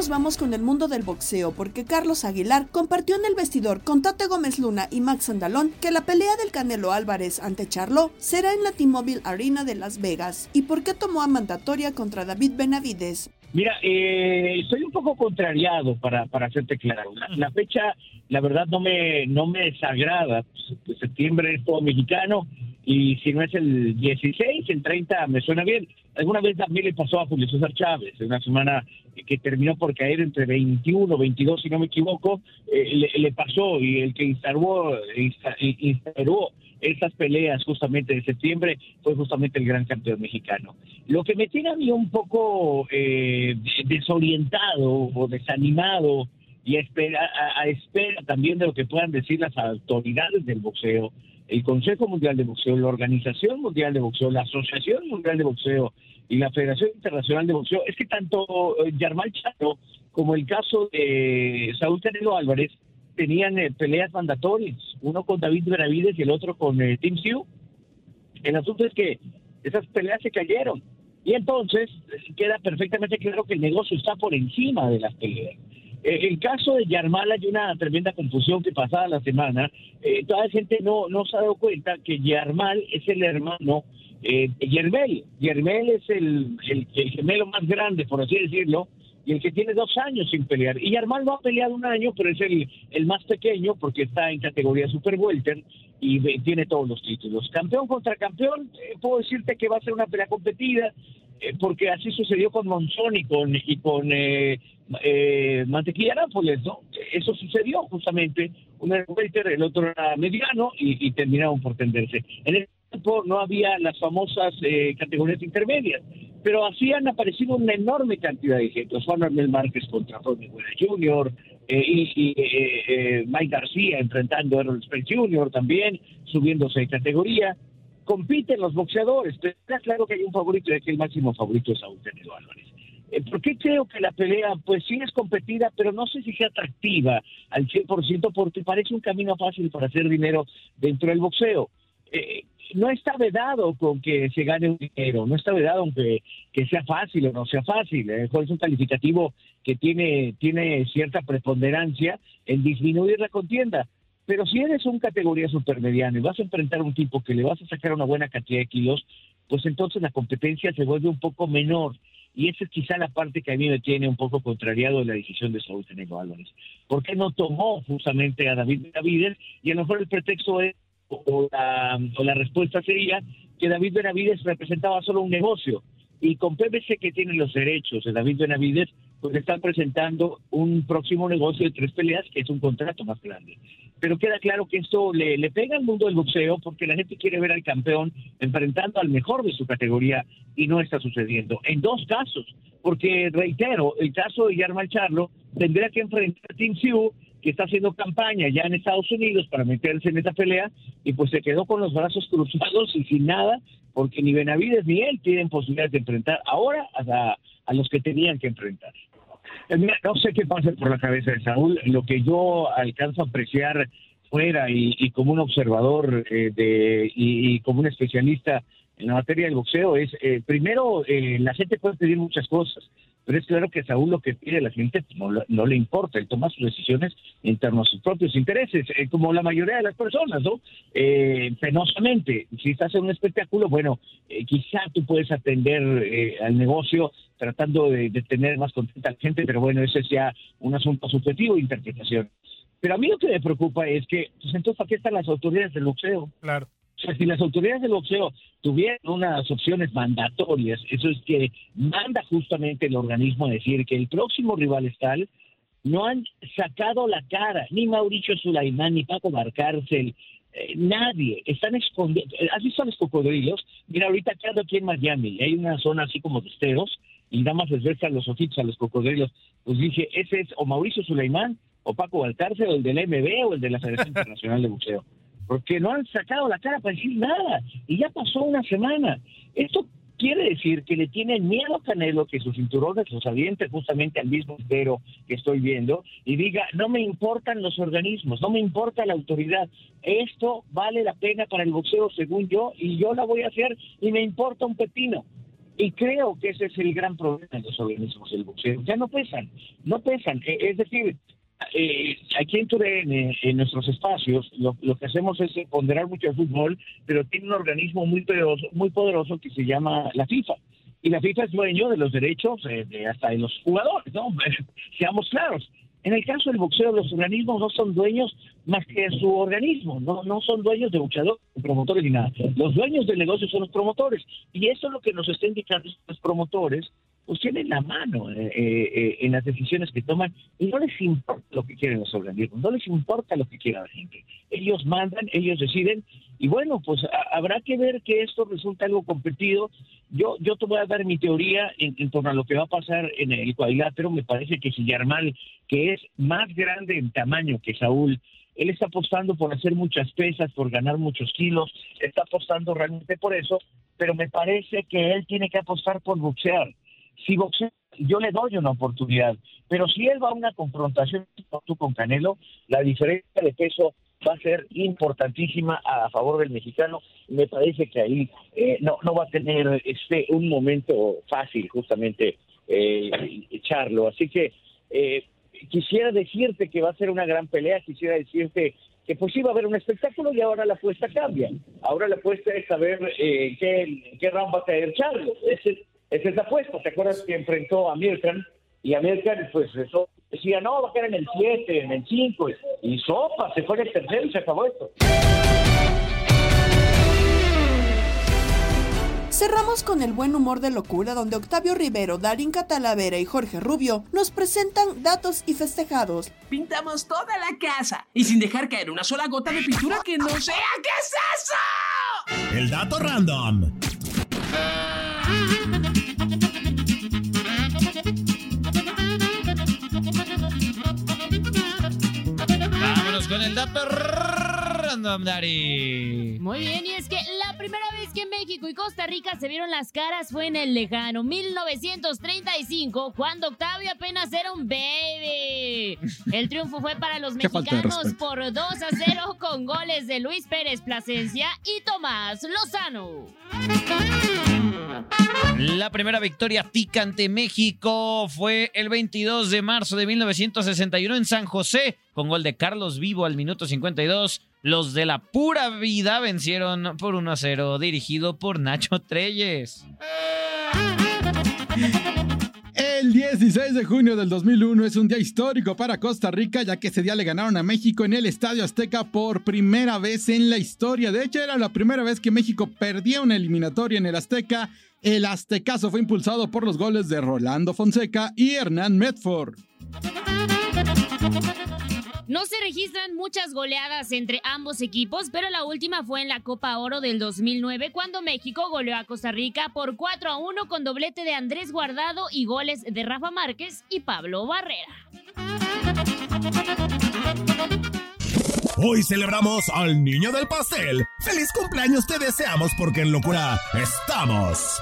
Nos vamos con el mundo del boxeo porque Carlos Aguilar compartió en el vestidor con Tate Gómez Luna y Max Andalón que la pelea del Canelo Álvarez ante Charlo será en la T-Mobile Arena de Las Vegas y por qué tomó a mandatoria contra David Benavides. Mira, eh, estoy un poco contrariado para, para hacerte claro. La, fecha, la verdad, no me, no me desagrada. Pues, septiembre es todo mexicano y si no es el 16, el 30 me suena bien. Alguna vez también le pasó a Julio César Chávez, en una semana que terminó por caer entre 21, 22, si no me equivoco, eh, le, pasó y el que instaló, insta- instaló esas peleas justamente de septiembre fue justamente el gran campeón mexicano. Lo que me tiene a mí un poco eh, desorientado o desanimado y a espera también de lo que puedan decir las autoridades del boxeo, el Consejo Mundial de Boxeo, la Organización Mundial de Boxeo, la Asociación Mundial de Boxeo y la Federación Internacional de Boxeo, es que tanto eh, Yarmal Charo como el caso de Saúl Canelo Álvarez tenían eh, peleas mandatorias, uno con David Benavides y el otro con eh, Tim Sioux. El asunto es que esas peleas se cayeron. Y entonces eh, queda perfectamente claro que el negocio está por encima de las peleas. Eh, el caso de Yarmal hay una tremenda confusión que pasada la semana. Eh, toda la gente no, no se ha dado cuenta que Yarmal es el hermano eh, de Yermel. Yermel es el, el, el gemelo más grande, por así decirlo, y el que tiene dos años sin pelear. Y Yarmal no ha peleado un año, pero es el, el más pequeño porque está en categoría Super Welter y tiene todos los títulos. Campeón contra campeón, eh, puedo decirte que va a ser una pelea competida, eh, porque así sucedió con Monzón y con, y con eh, eh, Mantequilla Nápoles, ¿no? Eso sucedió justamente, uno era welter, el otro era mediano y, terminaron por tenderse. En el tiempo no había las famosas eh, categorías intermedias, pero así han aparecido una enorme cantidad de ejemplos. Juan Manuel Márquez contra Guerra Jr., eh, y, y, Mike García enfrentando a Errol Spence Jr. también, subiéndose de categoría. Compiten los boxeadores, pero está claro que hay un favorito y que el máximo favorito es Canelo Álvarez. Eh, ¿Por qué creo que la pelea, pues sí es competida, pero no sé si sea atractiva al 100% porque parece un camino fácil para hacer dinero dentro del boxeo? Eh, no está vedado con que se gane un dinero, no está vedado aunque que sea fácil o no sea fácil. eh, es un calificativo que tiene, tiene cierta preponderancia en disminuir la contienda. Pero si eres un categoría supermediano y vas a enfrentar a un tipo que le vas a sacar una buena cantidad de kilos, pues entonces la competencia se vuelve un poco menor. Y esa es quizá la parte que a mí me tiene un poco contrariado de la decisión de Saúl Canelo Álvarez. ¿Por qué no tomó justamente a David Benavides? Y a lo mejor el pretexto es, o la, o la respuesta sería que David Benavides representaba solo un negocio. Y con PBC que tiene los derechos de David Benavides, pues están presentando un próximo negocio de tres peleas que es un contrato más grande. Pero queda claro que esto le, le pega al mundo del boxeo porque la gente quiere ver al campeón enfrentando al mejor de su categoría y no está sucediendo. En dos casos, porque reitero, el caso de Yarmal Charlo tendría que enfrentar a Tim Sioux, que está haciendo campaña ya en Estados Unidos para meterse en esa pelea y pues se quedó con los brazos cruzados y sin nada porque ni Benavides ni él tienen posibilidades de enfrentar ahora a, a los que tenían que enfrentar. Eh, Mira, no sé qué pasa por la cabeza de Saúl. Lo que yo alcanzo a apreciar fuera y, y como un observador eh, de, y, como un especialista en la materia del boxeo es, eh, primero, eh, la gente puede pedir muchas cosas, pero es claro que Saúl lo que pide la gente no, no le importa, él toma sus decisiones en torno a sus propios intereses, eh, como la mayoría de las personas, ¿no? Eh, penosamente, si estás en un espectáculo, bueno, eh, quizá tú puedes atender eh, al negocio tratando de, de tener más contenta a la gente, pero bueno, eso es ya un asunto subjetivo de interpretación. Pero a mí lo que me preocupa es que, pues entonces, ¿para qué están las autoridades del boxeo? Claro. O sea, si las autoridades del boxeo tuvieran unas opciones mandatorias, eso es que manda justamente el organismo a decir que el próximo rival es tal, no han sacado la cara, ni Mauricio Sulaimán, ni Paco Barcárcel, eh, nadie, están escondiendo. ¿Has visto a los cocodrilos? Mira, ahorita quedando aquí en Miami, hay una zona así como de esteros, y nada más les ves a los ojitos a los cocodrilos. Pues dije, ese es o Mauricio Sulaimán, o Paco Balcarce, o el del MB, o el de la Federación Internacional de Boxeo porque no han sacado la cara para decir nada y ya pasó una semana. Esto quiere decir que le tienen miedo a Canelo que sus cinturones los aviente justamente al mismo entero que estoy viendo y diga, no me importan los organismos, no me importa la autoridad, esto vale la pena para el boxeo según yo y yo la voy a hacer y me importa un pepino. Y creo que ese es el gran problema de los organismos del boxeo. Ya no pesan, no pesan. E, Es decir, eh, aquí en TUDN, en nuestros espacios, lo, lo que hacemos es ponderar mucho el fútbol, pero tiene un organismo muy poderoso, muy poderoso que se llama la FIFA. Y la FIFA es dueño de los derechos eh, de hasta de los jugadores, ¿no? Seamos claros. En el caso del boxeo, los organismos no son dueños más que su organismo, no, no son dueños de boxeadores, promotores ni nada. Los dueños del negocio son los promotores. Y eso es lo que nos está indicando los promotores, pues tienen la mano eh, eh, en las decisiones que toman y no les importa lo que quieren los organismos, no les importa lo que quiera la gente. Ellos mandan, ellos deciden y bueno, pues habrá que ver que esto resulta algo competido. Yo, yo te voy a dar mi teoría en, en torno a lo que va a pasar en el cuadrilátero. Me parece que si Yarmal, que es más grande en tamaño que Saúl, él está apostando por hacer muchas pesas, por ganar muchos kilos, está apostando realmente por eso, pero me parece que él tiene que apostar por boxear. Si boxea, yo le doy una oportunidad, pero si él va a una confrontación tú con Canelo, la diferencia de peso va a ser importantísima a favor del mexicano. Me parece que ahí eh, no, no va a tener este un momento fácil justamente eh, echarlo. Así que eh, quisiera decirte que va a ser una gran pelea, quisiera decirte que pues sí va a haber un espectáculo y ahora la apuesta cambia. Ahora la apuesta es saber eh, qué, qué round va a caer Charlo. Es la apuesta. ¿Te acuerdas que enfrentó a Mirkan? Y a Mirkan, pues eso, decía, no, va a caer en el 7, en el 5. Y sopa, se fue en el tercero y se acabó esto. Cerramos con el buen humor de locura donde Octavio Rivero, Darín Catalavera y Jorge Rubio nos presentan datos y festejados. Pintamos toda la casa y sin dejar caer una sola gota de pintura que no sea. ¿Qué es eso? El dato random. Con el dato random, Dari. Muy bien, y es que la primera vez que México y Costa Rica se vieron las caras fue en el lejano 1935, cuando Octavio apenas era un baby. El triunfo fue para los mexicanos por 2 a 0 con goles de Luis Pérez Plasencia y Tomás Lozano. La primera victoria tica ante México fue el 22 de marzo de 1961 en San José, con gol de Carlos Vivo al minuto 52. Los de la pura vida vencieron por 1 a 0, dirigido por Nacho Treyes. El 16 de junio del 2001 es un día histórico para Costa Rica, ya que ese día le ganaron a México en el Estadio Azteca por primera vez en la historia. De hecho, era la primera vez que México perdía una eliminatoria en el Azteca. El aztecazo fue impulsado por los goles de Rolando Fonseca y Hernán Medford. No se registran muchas goleadas entre ambos equipos, pero la última fue en la Copa Oro del 2009 cuando México goleó a Costa Rica por 4 a 1 con doblete de Andrés Guardado y goles de Rafa Márquez y Pablo Barrera. Hoy celebramos al niño del pastel. ¡Feliz cumpleaños te deseamos porque en locura estamos!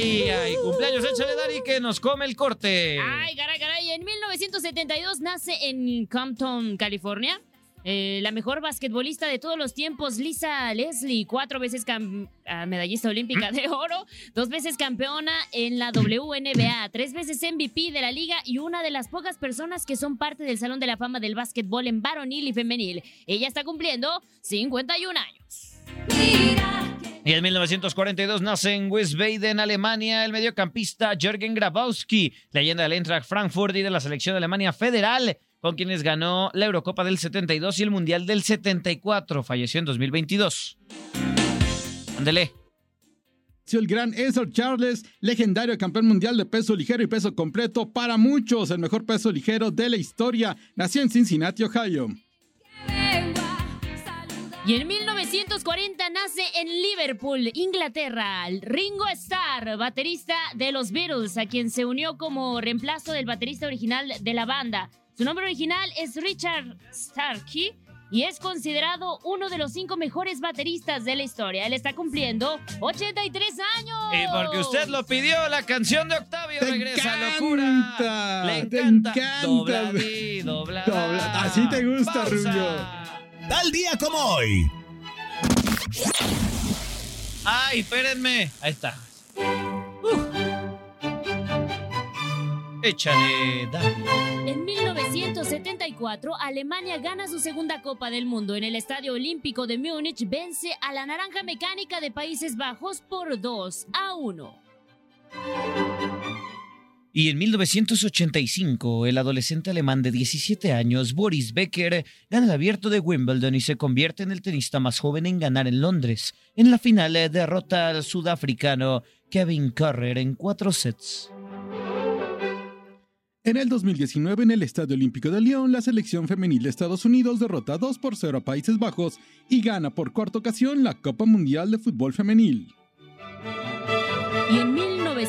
Ay, ay, cumpleaños, échale Dari que nos come el corte. Ay, caray, caray. En 1972 nace en Compton, California. eh, la mejor basquetbolista de todos los tiempos, Lisa Leslie, cuatro veces ah, medallista olímpica de oro, dos veces campeona en la WNBA, tres veces MVP de la liga y una de las pocas personas que son parte del Salón de la Fama del Básquetbol en varonil y femenil. Ella está cumpliendo 51 años. Y en 1942 nace en Wiesbaden, Alemania, el mediocampista Jürgen Grabowski, leyenda del Eintracht Frankfurt y de la selección de Alemania federal, con quienes ganó la Eurocopa del 72 y el Mundial del 74. Falleció en 2022. Ándele. El gran Ezra Charles, legendario campeón mundial de peso ligero y peso completo, para muchos el mejor peso ligero de la historia, nació en Cincinnati, Ohio. Y en 1940 nace en Liverpool, Inglaterra, Ringo Starr, baterista de los Beatles, a quien se unió como reemplazo del baterista original de la banda. Su nombre original es Richard Starkey y es considerado uno de los cinco mejores bateristas de la historia. Él está cumpliendo 83 años. Y porque usted lo pidió, la canción de Octavio regresa encanta, locura. Le te encanta. encanta. Dobla di, dobla da. Dobla- así te gusta, Pausa. Rullo. Tal día como hoy. Ay, espérenme. Ahí está. Uh. Échale, dale. En 1974, Alemania gana su segunda Copa del Mundo. En el Estadio Olímpico de Múnich vence a la Naranja Mecánica de Países Bajos por 2 a 1. Y en 1985, el adolescente alemán de 17 años, Boris Becker, gana el abierto de Wimbledon y se convierte en el tenista más joven en ganar en Londres. En la final eh, derrota al sudafricano Kevin Currer en cuatro sets. En el 2019, en el Estadio Olímpico de Lyon, la selección femenil de Estados Unidos derrota 2 por 0 a Países Bajos y gana por cuarta ocasión la Copa Mundial de Fútbol Femenil.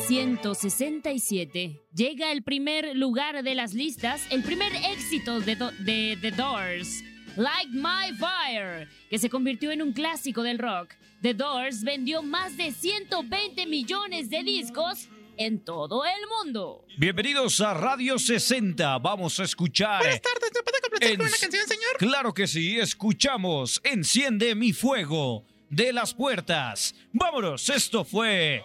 Y en 1967 llega el primer lugar de las listas, el primer éxito de, Do- de The Doors, Like My Fire, que se convirtió en un clásico del rock. The Doors vendió más de 120 millones de discos en todo el mundo. Bienvenidos a Radio 60. Vamos a escuchar. Buenas tardes, ¿me puede complacer con una canción, señor? Claro que sí, escuchamos Enciende mi fuego de las puertas. Vámonos, esto fue